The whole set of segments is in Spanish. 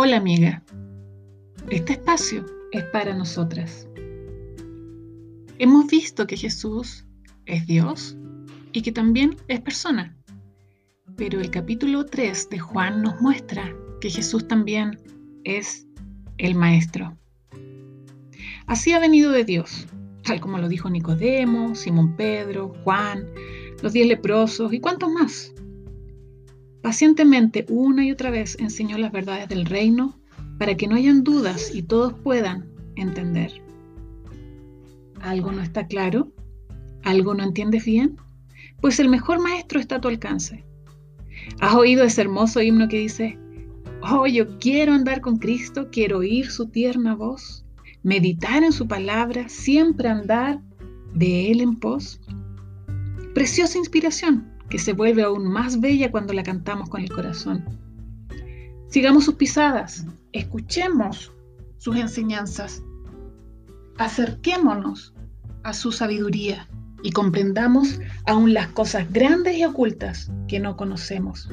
Hola amiga, este espacio es para nosotras. Hemos visto que Jesús es Dios y que también es persona, pero el capítulo 3 de Juan nos muestra que Jesús también es el Maestro. Así ha venido de Dios, tal como lo dijo Nicodemo, Simón Pedro, Juan, los diez leprosos y cuantos más. Pacientemente una y otra vez enseñó las verdades del reino para que no hayan dudas y todos puedan entender. ¿Algo no está claro? ¿Algo no entiendes bien? Pues el mejor maestro está a tu alcance. ¿Has oído ese hermoso himno que dice, oh, yo quiero andar con Cristo, quiero oír su tierna voz, meditar en su palabra, siempre andar de Él en pos? Preciosa inspiración que se vuelve aún más bella cuando la cantamos con el corazón. Sigamos sus pisadas, escuchemos sus enseñanzas, acerquémonos a su sabiduría y comprendamos aún las cosas grandes y ocultas que no conocemos.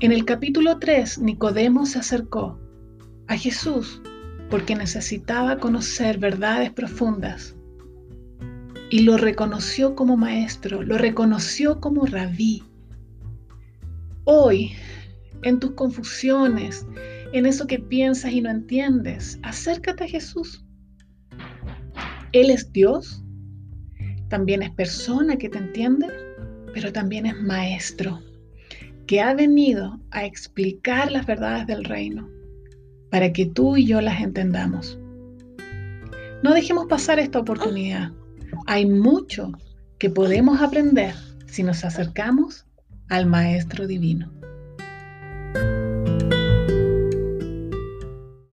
En el capítulo 3, Nicodemo se acercó a Jesús porque necesitaba conocer verdades profundas y lo reconoció como maestro, lo reconoció como rabí. Hoy, en tus confusiones, en eso que piensas y no entiendes, acércate a Jesús. Él es Dios, también es persona que te entiende, pero también es maestro, que ha venido a explicar las verdades del reino para que tú y yo las entendamos. No dejemos pasar esta oportunidad. Hay mucho que podemos aprender si nos acercamos al Maestro Divino.